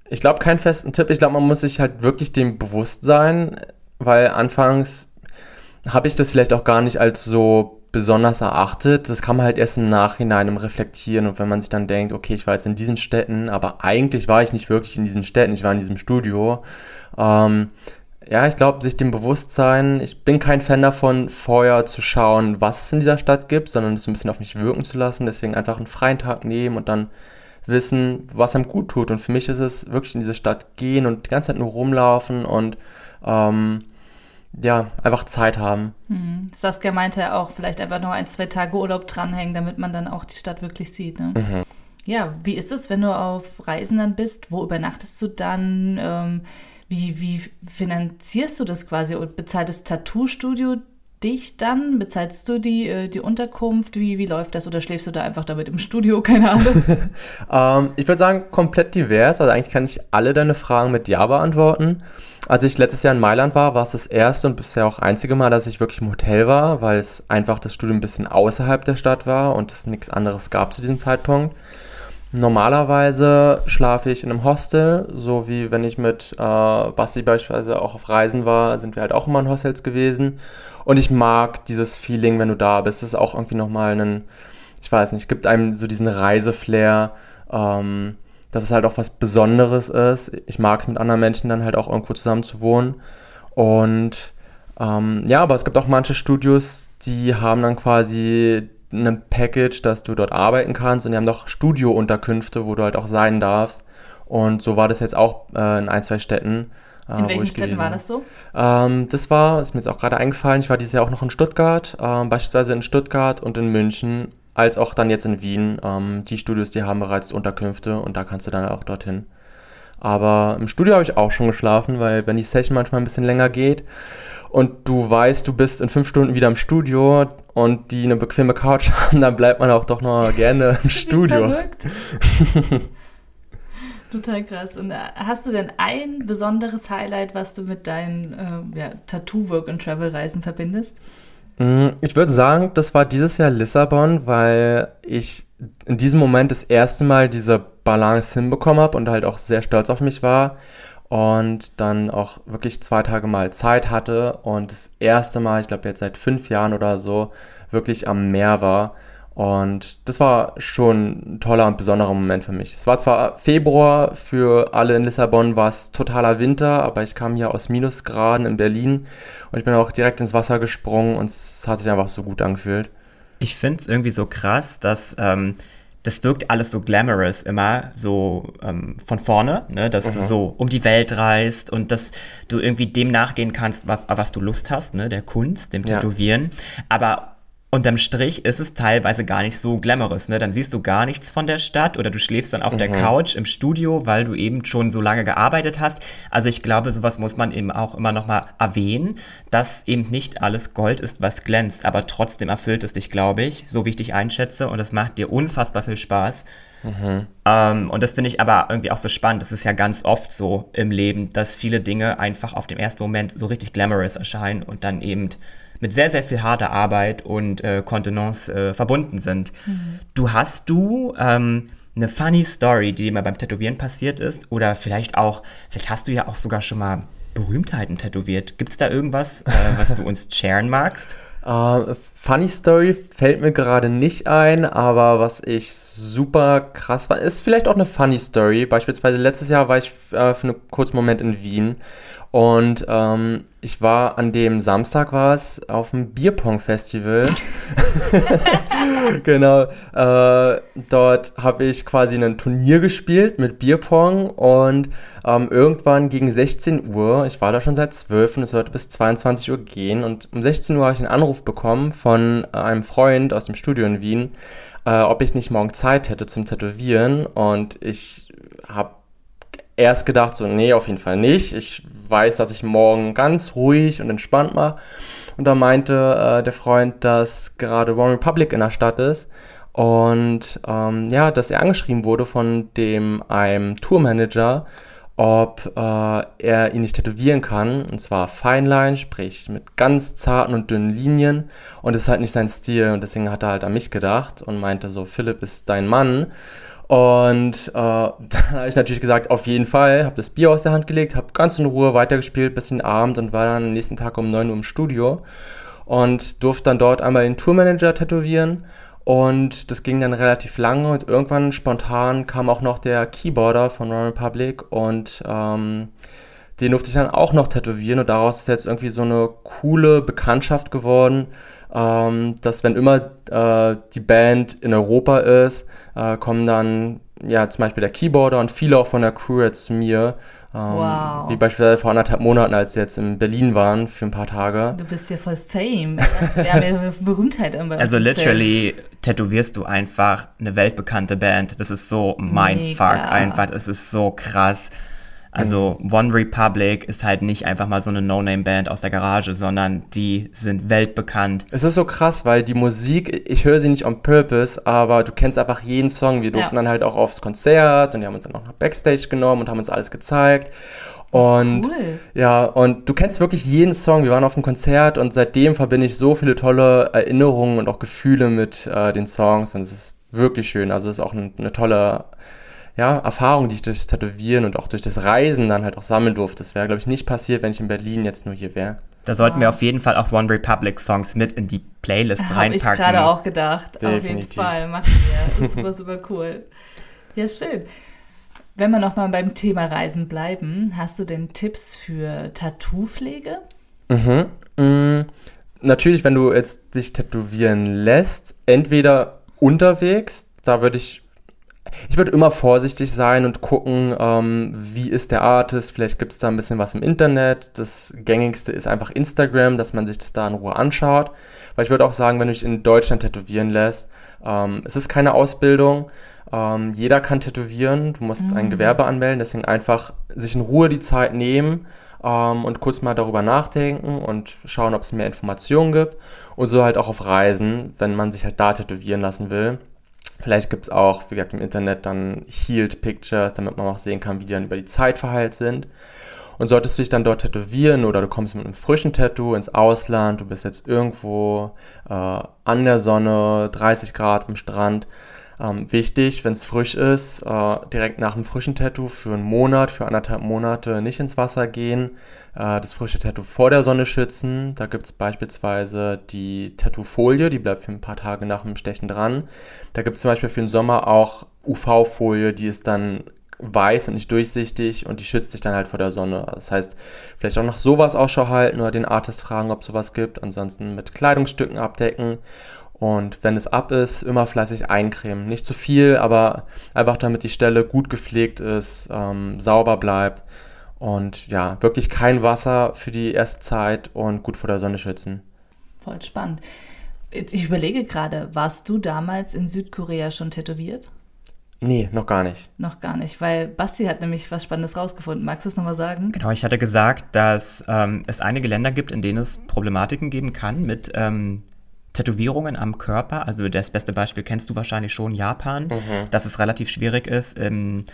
ich glaube, keinen festen Tipp. Ich glaube, man muss sich halt wirklich dem bewusst sein, weil anfangs habe ich das vielleicht auch gar nicht als so besonders erachtet. Das kann man halt erst im Nachhinein im Reflektieren und wenn man sich dann denkt, okay, ich war jetzt in diesen Städten, aber eigentlich war ich nicht wirklich in diesen Städten, ich war in diesem Studio. Ähm, ja, ich glaube, sich dem Bewusstsein, ich bin kein Fan davon, vorher zu schauen, was es in dieser Stadt gibt, sondern es ein bisschen auf mich wirken zu lassen. Deswegen einfach einen freien Tag nehmen und dann wissen, was einem gut tut. Und für mich ist es wirklich in diese Stadt gehen und die ganze Zeit nur rumlaufen und ähm, ja, einfach Zeit haben. Hm. Saskia meinte ja auch, vielleicht einfach noch ein, zwei Tage Urlaub dranhängen, damit man dann auch die Stadt wirklich sieht. Ne? Mhm. Ja, wie ist es, wenn du auf Reisen dann bist? Wo übernachtest du dann? Ähm, wie, wie finanzierst du das quasi? Und bezahlt das Tattoo-Studio dich dann? Bezahlst du die, äh, die Unterkunft? Wie, wie läuft das? Oder schläfst du da einfach damit im Studio? Keine Ahnung. ähm, ich würde sagen, komplett divers. Also eigentlich kann ich alle deine Fragen mit Ja beantworten. Als ich letztes Jahr in Mailand war, war es das erste und bisher auch einzige Mal, dass ich wirklich im Hotel war, weil es einfach das Studium ein bisschen außerhalb der Stadt war und es nichts anderes gab zu diesem Zeitpunkt. Normalerweise schlafe ich in einem Hostel, so wie wenn ich mit äh, Basti beispielsweise auch auf Reisen war, sind wir halt auch immer in Hostels gewesen. Und ich mag dieses Feeling, wenn du da bist. Es ist auch irgendwie nochmal ein, ich weiß nicht, gibt einem so diesen Reiseflair. Ähm, dass es halt auch was Besonderes ist. Ich mag es mit anderen Menschen dann halt auch irgendwo zusammen zu wohnen. Und ähm, ja, aber es gibt auch manche Studios, die haben dann quasi ein Package, dass du dort arbeiten kannst und die haben doch Studiounterkünfte, wo du halt auch sein darfst. Und so war das jetzt auch äh, in ein, zwei Städten. Äh, in welchen Städten war das so? Ähm, das war, ist mir jetzt auch gerade eingefallen, ich war dieses Jahr auch noch in Stuttgart, ähm, beispielsweise in Stuttgart und in München als auch dann jetzt in Wien. Ähm, die Studios, die haben bereits Unterkünfte und da kannst du dann auch dorthin. Aber im Studio habe ich auch schon geschlafen, weil wenn die Session manchmal ein bisschen länger geht und du weißt, du bist in fünf Stunden wieder im Studio und die eine bequeme Couch haben, dann bleibt man auch doch noch gerne im Studio. Total krass. Und äh, hast du denn ein besonderes Highlight, was du mit deinen äh, ja, Tattoo-Work-and-Travel-Reisen verbindest? Mm, ich würde sagen, das war dieses Jahr Lissabon, weil ich in diesem Moment das erste Mal diese Balance hinbekommen habe und halt auch sehr stolz auf mich war und dann auch wirklich zwei Tage mal Zeit hatte und das erste Mal, ich glaube jetzt seit fünf Jahren oder so, wirklich am Meer war und das war schon ein toller und besonderer Moment für mich. Es war zwar Februar, für alle in Lissabon war es totaler Winter, aber ich kam hier aus Minusgraden in Berlin und ich bin auch direkt ins Wasser gesprungen und es hat sich einfach so gut angefühlt. Ich finde es irgendwie so krass, dass ähm, das wirkt alles so glamorous immer, so ähm, von vorne, ne? dass mhm. du so um die Welt reist und dass du irgendwie dem nachgehen kannst, was, was du Lust hast, ne? der Kunst, dem Tätowieren. Ja. Aber unterm Strich ist es teilweise gar nicht so glamorous. Ne? Dann siehst du gar nichts von der Stadt oder du schläfst dann auf mhm. der Couch im Studio, weil du eben schon so lange gearbeitet hast. Also ich glaube, sowas muss man eben auch immer nochmal erwähnen, dass eben nicht alles Gold ist, was glänzt, aber trotzdem erfüllt es dich, glaube ich, so wie ich dich einschätze und es macht dir unfassbar viel Spaß. Mhm. Ähm, und das finde ich aber irgendwie auch so spannend. Das ist ja ganz oft so im Leben, dass viele Dinge einfach auf dem ersten Moment so richtig glamorous erscheinen und dann eben mit sehr, sehr viel harter Arbeit und äh, Kontenance äh, verbunden sind. Mhm. Du hast du ähm, eine funny Story, die dir mal beim Tätowieren passiert ist oder vielleicht auch, vielleicht hast du ja auch sogar schon mal Berühmtheiten tätowiert. Gibt es da irgendwas, äh, was du uns sharen magst? Uh, funny Story fällt mir gerade nicht ein, aber was ich super krass war, ist vielleicht auch eine Funny Story. Beispielsweise letztes Jahr war ich äh, für einen kurzen Moment in Wien und ähm, ich war an dem Samstag war es auf dem Bierpong-Festival. genau. Äh, dort habe ich quasi ein Turnier gespielt mit Bierpong und ähm, irgendwann gegen 16 Uhr, ich war da schon seit 12 und es sollte bis 22 Uhr gehen und um 16 Uhr habe ich einen Anruf bekommen von einem Freund aus dem Studio in Wien, äh, ob ich nicht morgen Zeit hätte zum Tätowieren und ich erst gedacht, so, nee, auf jeden Fall nicht. Ich weiß, dass ich morgen ganz ruhig und entspannt mache. Und da meinte äh, der Freund, dass gerade One Republic in der Stadt ist und ähm, ja, dass er angeschrieben wurde von dem einem Tourmanager, ob äh, er ihn nicht tätowieren kann. Und zwar Feinline, sprich mit ganz zarten und dünnen Linien. Und das ist halt nicht sein Stil. Und deswegen hat er halt an mich gedacht und meinte so, Philipp ist dein Mann. Und äh, da habe ich natürlich gesagt, auf jeden Fall, habe das Bier aus der Hand gelegt, habe ganz in Ruhe weitergespielt bis in den Abend und war dann am nächsten Tag um 9 Uhr im Studio und durfte dann dort einmal den Tourmanager tätowieren und das ging dann relativ lange und irgendwann spontan kam auch noch der Keyboarder von One Republic und ähm, den durfte ich dann auch noch tätowieren und daraus ist jetzt irgendwie so eine coole Bekanntschaft geworden, ähm, dass wenn immer äh, die Band in Europa ist, äh, kommen dann ja zum Beispiel der Keyboarder und viele auch von der Crew jetzt zu mir ähm, wow. Wie beispielsweise vor anderthalb Monaten, als sie jetzt in Berlin waren für ein paar Tage. Du bist ja voll Fame. Wir haben ja Berühmtheit immer. Also literally tätowierst du einfach eine weltbekannte Band. Das ist so mindfuck einfach. Das ist so krass. Also mhm. One Republic ist halt nicht einfach mal so eine No-Name-Band aus der Garage, sondern die sind weltbekannt. Es ist so krass, weil die Musik, ich höre sie nicht on purpose, aber du kennst einfach jeden Song. Wir durften ja. dann halt auch aufs Konzert und die haben uns dann auch nach Backstage genommen und haben uns alles gezeigt. Und cool. ja, und du kennst wirklich jeden Song. Wir waren auf dem Konzert und seitdem verbinde ich so viele tolle Erinnerungen und auch Gefühle mit äh, den Songs und es ist wirklich schön. Also es ist auch eine, eine tolle ja, Erfahrung, die ich durch das Tätowieren und auch durch das Reisen dann halt auch sammeln durfte. Das wäre, glaube ich, nicht passiert, wenn ich in Berlin jetzt nur hier wäre. Da sollten wow. wir auf jeden Fall auch One Republic Songs mit in die Playlist Hab reinpacken. Habe ich gerade auch gedacht. Definitiv. Auf jeden Fall, machen wir. Das ist super, super cool. Ja, schön. Wenn wir nochmal beim Thema Reisen bleiben, hast du denn Tipps für Tattoo-Pflege? Mhm. Mhm. Natürlich, wenn du jetzt dich tätowieren lässt, entweder unterwegs, da würde ich ich würde immer vorsichtig sein und gucken, ähm, wie ist der Artist. Vielleicht gibt es da ein bisschen was im Internet. Das gängigste ist einfach Instagram, dass man sich das da in Ruhe anschaut. Weil ich würde auch sagen, wenn du dich in Deutschland tätowieren lässt, ähm, es ist keine Ausbildung. Ähm, jeder kann tätowieren. Du musst mhm. ein Gewerbe anmelden. Deswegen einfach sich in Ruhe die Zeit nehmen ähm, und kurz mal darüber nachdenken und schauen, ob es mehr Informationen gibt. Und so halt auch auf Reisen, wenn man sich halt da tätowieren lassen will Vielleicht gibt es auch, wie gesagt, im Internet dann Healed Pictures, damit man auch sehen kann, wie die dann über die Zeit verheilt sind. Und solltest du dich dann dort tätowieren oder du kommst mit einem frischen Tattoo ins Ausland, du bist jetzt irgendwo äh, an der Sonne, 30 Grad am Strand, ähm, wichtig, wenn es frisch ist, äh, direkt nach dem frischen Tattoo für einen Monat, für anderthalb Monate nicht ins Wasser gehen, äh, das frische Tattoo vor der Sonne schützen. Da gibt es beispielsweise die Tattoo-Folie, die bleibt für ein paar Tage nach dem Stechen dran. Da gibt es zum Beispiel für den Sommer auch UV-Folie, die ist dann weiß und nicht durchsichtig und die schützt sich dann halt vor der Sonne. Das heißt, vielleicht auch nach sowas Ausschau halten oder den Artist fragen, ob sowas gibt. Ansonsten mit Kleidungsstücken abdecken und wenn es ab ist, immer fleißig eincremen. Nicht zu viel, aber einfach damit die Stelle gut gepflegt ist, ähm, sauber bleibt. Und ja, wirklich kein Wasser für die erste Zeit und gut vor der Sonne schützen. Voll spannend. Ich überlege gerade, warst du damals in Südkorea schon tätowiert? Nee, noch gar nicht. Noch gar nicht, weil Basti hat nämlich was Spannendes rausgefunden. Magst du es nochmal sagen? Genau, ich hatte gesagt, dass ähm, es einige Länder gibt, in denen es Problematiken geben kann mit ähm, Tätowierungen am Körper. Also das beste Beispiel kennst du wahrscheinlich schon, Japan, mhm. dass es relativ schwierig ist, im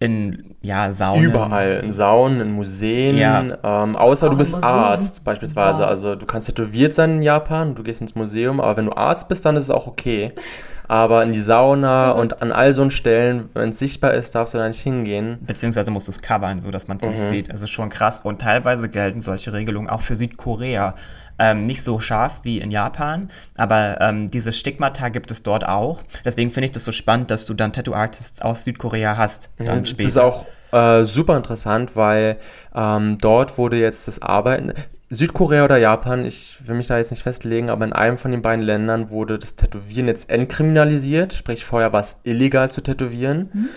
in ja, Saunen. Überall, in Saunen, in Museen, ja. ähm, außer Auch du bist Arzt beispielsweise. Wow. Also du kannst tätowiert sein in Japan, du gehst ins Museum, aber wenn du Arzt bist, dann ist es auch okay. Aber in die Sauna und an all so Stellen, wenn es sichtbar ist, darfst du da nicht hingehen. Beziehungsweise musst du es covern, so dass man es mhm. nicht sieht. Das ist schon krass. Und teilweise gelten solche Regelungen auch für Südkorea. Ähm, nicht so scharf wie in Japan, aber ähm, diese Stigmata gibt es dort auch. Deswegen finde ich das so spannend, dass du dann Tattoo-Artists aus Südkorea hast. Dann ja, später. Das ist auch äh, super interessant, weil ähm, dort wurde jetzt das Arbeiten. Südkorea oder Japan, ich will mich da jetzt nicht festlegen, aber in einem von den beiden Ländern wurde das Tätowieren jetzt entkriminalisiert, sprich vorher war es illegal zu tätowieren. Mhm.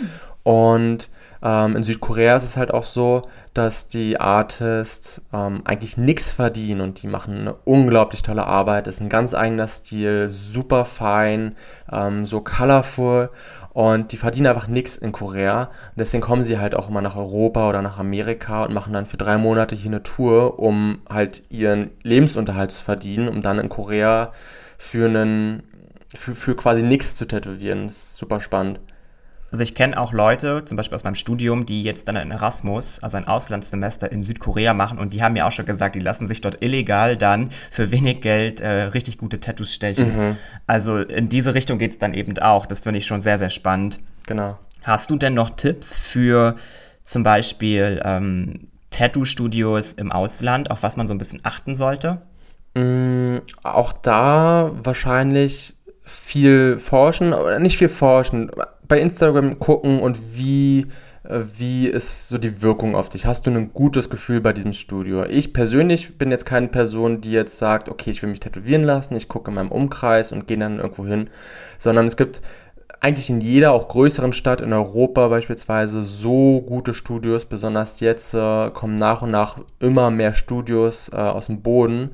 Und Ähm, in Südkorea ist es halt auch so, dass die Artists ähm, eigentlich nichts verdienen und die machen eine unglaublich tolle Arbeit. Das ist ein ganz eigener Stil, super fein, ähm, so colorful und die verdienen einfach nichts in Korea. Und deswegen kommen sie halt auch immer nach Europa oder nach Amerika und machen dann für drei Monate hier eine Tour, um halt ihren Lebensunterhalt zu verdienen, um dann in Korea für einen für, für quasi nichts zu tätowieren. Das ist super spannend. Also ich kenne auch Leute, zum Beispiel aus meinem Studium, die jetzt dann ein Erasmus, also ein Auslandssemester in Südkorea machen und die haben mir auch schon gesagt, die lassen sich dort illegal dann für wenig Geld äh, richtig gute Tattoos stechen. Mhm. Also in diese Richtung geht es dann eben auch. Das finde ich schon sehr, sehr spannend. Genau. Hast du denn noch Tipps für zum Beispiel ähm, Tattoo-Studios im Ausland, auf was man so ein bisschen achten sollte? Mm, auch da wahrscheinlich viel forschen, oder nicht viel forschen, bei Instagram gucken und wie, äh, wie ist so die Wirkung auf dich? Hast du ein gutes Gefühl bei diesem Studio? Ich persönlich bin jetzt keine Person, die jetzt sagt, okay, ich will mich tätowieren lassen, ich gucke in meinem Umkreis und gehe dann irgendwo hin, sondern es gibt eigentlich in jeder, auch größeren Stadt in Europa beispielsweise, so gute Studios. Besonders jetzt äh, kommen nach und nach immer mehr Studios äh, aus dem Boden.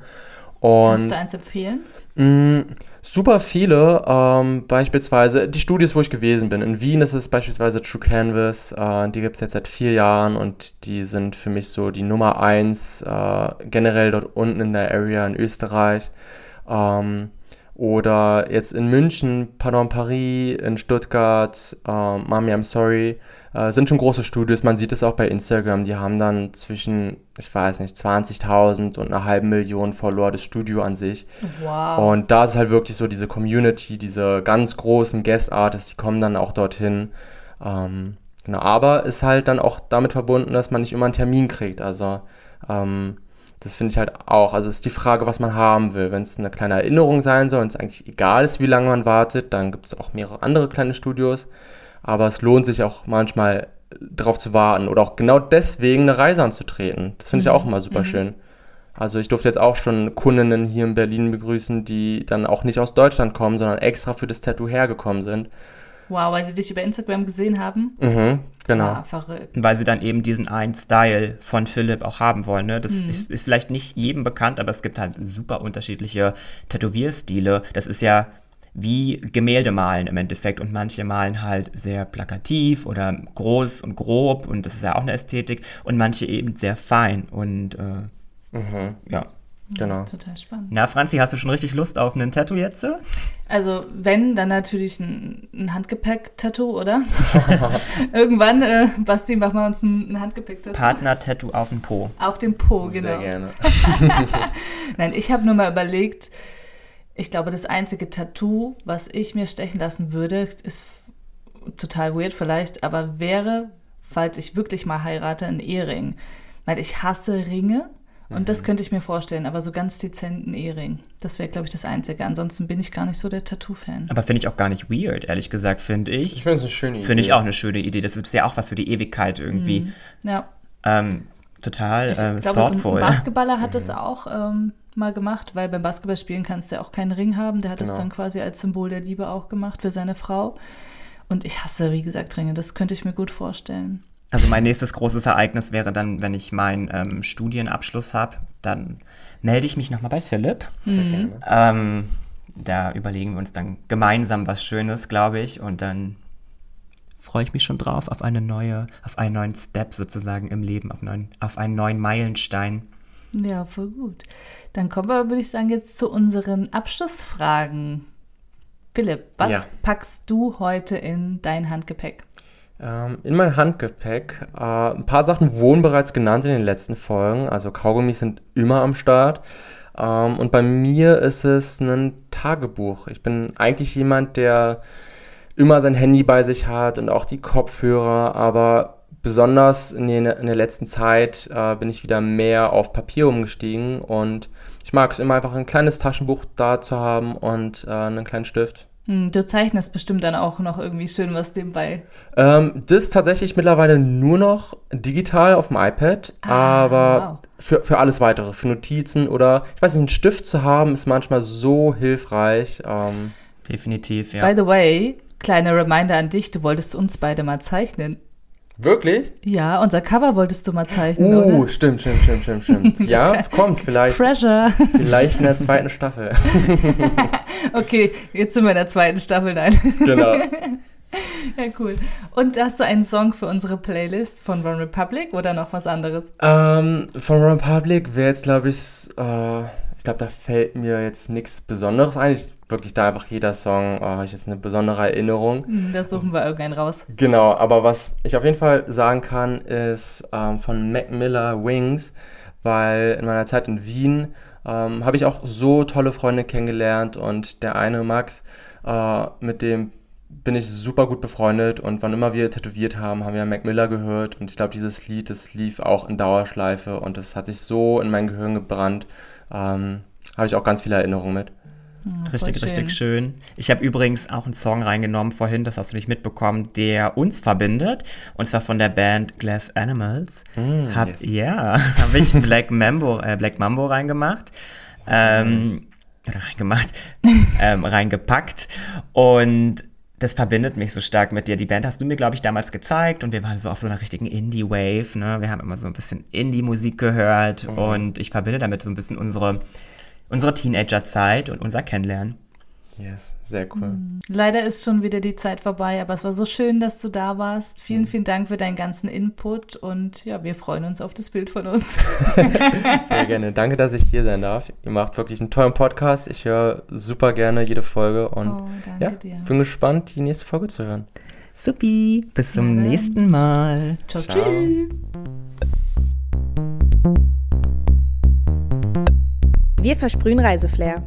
Und, Kannst du eins empfehlen? Mh, mm, super viele, ähm, beispielsweise die Studios, wo ich gewesen bin. In Wien ist es beispielsweise True Canvas, äh, die gibt es jetzt seit vier Jahren und die sind für mich so die Nummer eins äh, generell dort unten in der Area in Österreich. Ähm, oder jetzt in München, Pardon Paris, in Stuttgart, äh, Mami I'm Sorry, äh, sind schon große Studios. Man sieht es auch bei Instagram. Die haben dann zwischen, ich weiß nicht, 20.000 und einer halben Million Follower das Studio an sich. Wow. Und da ist halt wirklich so diese Community, diese ganz großen Guest Artists, die kommen dann auch dorthin. Ähm, genau, aber ist halt dann auch damit verbunden, dass man nicht immer einen Termin kriegt. Also ähm, das finde ich halt auch. Also ist die Frage, was man haben will. Wenn es eine kleine Erinnerung sein soll und es eigentlich egal ist, wie lange man wartet, dann gibt es auch mehrere andere kleine Studios aber es lohnt sich auch manchmal darauf zu warten oder auch genau deswegen eine Reise anzutreten. Das finde ich mhm. auch immer super mhm. schön. Also ich durfte jetzt auch schon Kundinnen hier in Berlin begrüßen, die dann auch nicht aus Deutschland kommen, sondern extra für das Tattoo hergekommen sind. Wow, weil sie dich über Instagram gesehen haben. Mhm, genau. Ja, verrückt. Weil sie dann eben diesen einen Style von Philipp auch haben wollen. Ne? Das mhm. ist, ist vielleicht nicht jedem bekannt, aber es gibt halt super unterschiedliche Tätowierstile. Das ist ja wie Gemälde malen im Endeffekt. Und manche malen halt sehr plakativ oder groß und grob und das ist ja auch eine Ästhetik. Und manche eben sehr fein und äh, mhm. ja. Genau. Total spannend. Na, Franzi, hast du schon richtig Lust auf ein Tattoo jetzt? Also, wenn, dann natürlich ein, ein Handgepäck-Tattoo, oder? Irgendwann, äh, Basti, machen wir uns ein, ein Handgepäck-Tattoo. Partner-Tattoo auf dem Po. Auf dem Po, genau. Sehr gerne. Nein, ich habe nur mal überlegt, ich glaube, das einzige Tattoo, was ich mir stechen lassen würde, ist total weird vielleicht, aber wäre, falls ich wirklich mal heirate, ein Ehering. Weil ich hasse Ringe und mhm. das könnte ich mir vorstellen, aber so ganz dezenten Ehering. Das wäre, glaube ich, das Einzige. Ansonsten bin ich gar nicht so der Tattoo-Fan. Aber finde ich auch gar nicht weird, ehrlich gesagt, finde ich. Ich finde es eine schöne Idee. Finde ich auch eine schöne Idee. Das ist ja auch was für die Ewigkeit irgendwie. Mhm. Ja. Ähm, total ich äh, glaube, so ein Basketballer hat mhm. das auch ähm, mal gemacht, weil beim Basketballspielen kannst du ja auch keinen Ring haben. Der hat genau. das dann quasi als Symbol der Liebe auch gemacht für seine Frau. Und ich hasse, wie gesagt, Ringe. Das könnte ich mir gut vorstellen. Also mein nächstes großes Ereignis wäre dann, wenn ich meinen ähm, Studienabschluss habe, dann melde ich mich nochmal bei Philipp. Mhm. Ähm, da überlegen wir uns dann gemeinsam was Schönes, glaube ich. Und dann freue ich mich schon drauf auf eine neue, auf einen neuen Step sozusagen im Leben, auf, neuen, auf einen neuen Meilenstein. Ja, voll gut. Dann kommen wir, würde ich sagen, jetzt zu unseren Abschlussfragen. Philipp, was ja. packst du heute in dein Handgepäck? Ähm, in mein Handgepäck. Äh, ein paar Sachen wurden bereits genannt in den letzten Folgen. Also Kaugummis sind immer am Start. Ähm, und bei mir ist es ein Tagebuch. Ich bin eigentlich jemand, der immer sein Handy bei sich hat und auch die Kopfhörer, aber besonders in, den, in der letzten Zeit äh, bin ich wieder mehr auf Papier umgestiegen und ich mag es immer einfach ein kleines Taschenbuch da zu haben und äh, einen kleinen Stift. Hm, du zeichnest bestimmt dann auch noch irgendwie schön was nebenbei. Ähm, das tatsächlich mittlerweile nur noch digital auf dem iPad, ah, aber wow. für, für alles weitere, für Notizen oder ich weiß nicht, einen Stift zu haben, ist manchmal so hilfreich. Ähm, Definitiv, ja. By the way, kleine Reminder an dich, du wolltest uns beide mal zeichnen. Wirklich? Ja, unser Cover wolltest du mal zeichnen, Uh, oder? stimmt, stimmt, stimmt, stimmt, stimmt. Ja, kommt vielleicht. Pressure. Vielleicht in der zweiten Staffel. Okay, jetzt sind wir in der zweiten Staffel, nein. genau. Ja, cool. Und hast du einen Song für unsere Playlist von One Republic oder noch was anderes? Ähm, von Republic wäre jetzt, glaube ich, äh, ich glaube, da fällt mir jetzt nichts Besonderes ein. Ich, wirklich da einfach jeder Song, habe ich jetzt eine besondere Erinnerung. Hm, Das suchen wir irgendeinen raus. Genau, aber was ich auf jeden Fall sagen kann, ist ähm, von Mac Miller Wings, weil in meiner Zeit in Wien ähm, habe ich auch so tolle Freunde kennengelernt und der eine Max, äh, mit dem bin ich super gut befreundet und wann immer wir tätowiert haben, haben wir Mac Miller gehört und ich glaube, dieses Lied, das lief auch in Dauerschleife und das hat sich so in mein Gehirn gebrannt. Ähm, habe ich auch ganz viele Erinnerungen mit. Richtig, voll richtig schön. Ich habe übrigens auch einen Song reingenommen vorhin, das hast du nicht mitbekommen, der uns verbindet. Und zwar von der Band Glass Animals. Mm, hab, yes. Ja, habe ich Black Mambo, äh, Black Mambo reingemacht. Ähm, oder reingemacht, ähm, reingepackt. Und das verbindet mich so stark mit dir. Die Band hast du mir, glaube ich, damals gezeigt und wir waren so auf so einer richtigen Indie-Wave. Ne? Wir haben immer so ein bisschen Indie-Musik gehört und ich verbinde damit so ein bisschen unsere, unsere Teenager-Zeit und unser Kennenlernen. Yes, sehr cool. Leider ist schon wieder die Zeit vorbei, aber es war so schön, dass du da warst. Vielen, vielen Dank für deinen ganzen Input und ja, wir freuen uns auf das Bild von uns. Sehr gerne. Danke, dass ich hier sein darf. Ihr macht wirklich einen tollen Podcast. Ich höre super gerne jede Folge und Oh, ja, dir. bin gespannt, die nächste Folge zu hören. Supi, bis zum Ja, nächsten Mal. Ciao, Ciao. tschüss. Wir versprühen Reiseflair.